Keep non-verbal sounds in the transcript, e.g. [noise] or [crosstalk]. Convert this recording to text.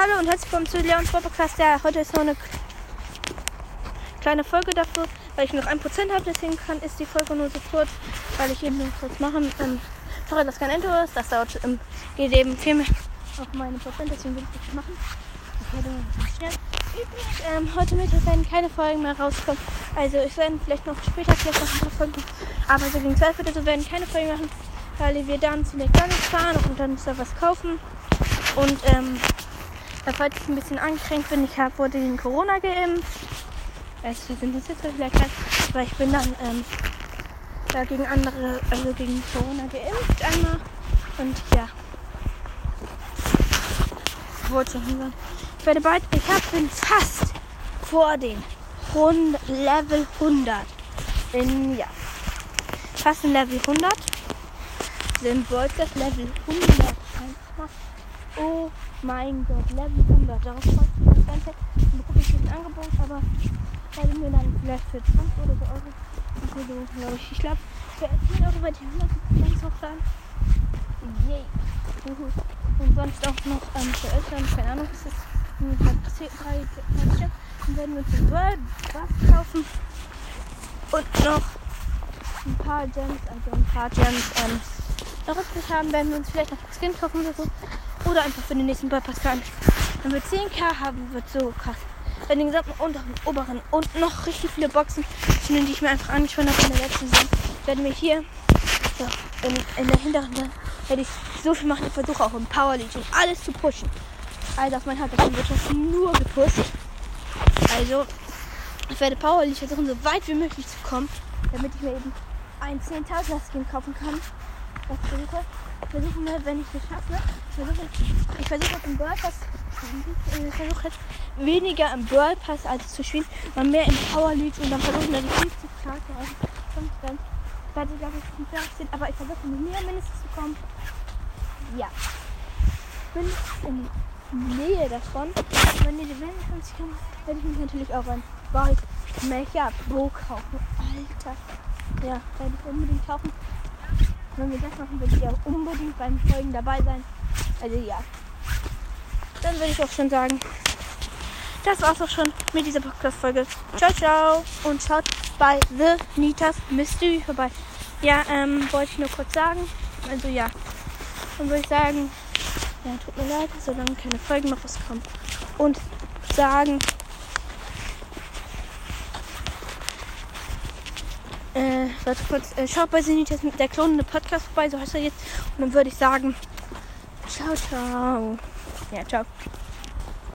Hallo und herzlich willkommen zu Leons Podcast. Ja, heute ist noch eine kleine Folge dafür, weil ich noch ein Prozent habe. Deswegen kann, ist die Folge nur so kurz, weil ich eben nur kurz machen. Ähm, sorry, dass kein Intro ist. Das dauert ähm, geht eben viel mehr auf meine Prozent. Deswegen will ich das machen. Schnell. Übrigens, ähm, heute Mittag werden keine Folgen mehr rauskommen. Also ich werde vielleicht noch später vielleicht noch ein paar Folgen. Aber so gegen 12 oder so werden keine Folgen machen, weil wir dann zu McDonalds fahren und dann da was kaufen. Und ähm, ja, falls ich ein bisschen angekränkt bin, ich hab, wurde gegen Corona geimpft. Also wir sind uns jetzt vielleicht weil ich bin dann ähm, da gegen andere, also gegen Corona geimpft einmal. Und ja. Wollte schon. Ich werde bald, ich hab, bin fast vor den 100, Level 100. In, ja. Fast in Level 100. Sind Wolkers Level 100. Einfach. Oh mein Gott, Level 100. Darauf freut mich das Ganze. Dann bekomme ich ein Angebot, aber werden mir dann vielleicht für 20 oder so Euro. Also, glaube ich. Ich glaube, für 10 Euro werde ich 100 ganz hoch sein. Yay. [laughs] Und sonst auch noch ähm, für Eltern, keine Ahnung, was ist. Drei Stück. Dann werden wir den World was kaufen. Und noch ein paar Gems, also ein paar Gems ähm, noch haben, werden wir uns vielleicht noch ein Skin kaufen oder so. Oder einfach für den nächsten Bypass fahren. Wenn wir 10k haben, wird so krass. Bei den gesamten unteren, oberen und noch richtig viele Boxen, die ich mir einfach angespannt habe in der letzten Saison, werden wir hier so, in, in der hinteren Seite werde ich so viel machen. Ich versuche auch im Power League und alles zu pushen. Also auf mein Halbwissen wird das nur gepusht. Also ich werde Power League versuchen, so weit wie möglich zu kommen, damit ich mir eben ein 10.000er Skin kaufen kann. Das versuche versuchen wir, wenn ich es schaffe, ich versuche, ich versuche im Bird Pass, ich versuche jetzt weniger im Bird Pass als zu spielen, mal mehr im Power League und dann versuchen wir die 50 Karte aus 15. Ich werde, glaube ich, nicht interessiert, aber ich versuche mit mir mindestens zu kommen. Ja. Ich bin in Nähe davon. Wenn ihr die Wellen 50 kann, werde ich mich natürlich auch ein Bike Bo kaufen. Alter. Ja, werde ich unbedingt kaufen. Wenn wir das machen, würde ich ja unbedingt beim Folgen dabei sein. Also ja. Dann würde ich auch schon sagen, das war's auch schon mit dieser Podcast-Folge. Ciao, ciao. Und schaut bei The Nitas Mystery vorbei. Ja, ähm, wollte ich nur kurz sagen. Also ja. Dann würde ich sagen, ja, tut mir leid, solange keine Folgen noch rauskommen. Und sagen, Äh, warte kurz. Äh, schaut bei Sinitas mit der klonende Podcast vorbei, so heißt er jetzt. Und dann würde ich sagen, ciao, ciao. Ja, ciao.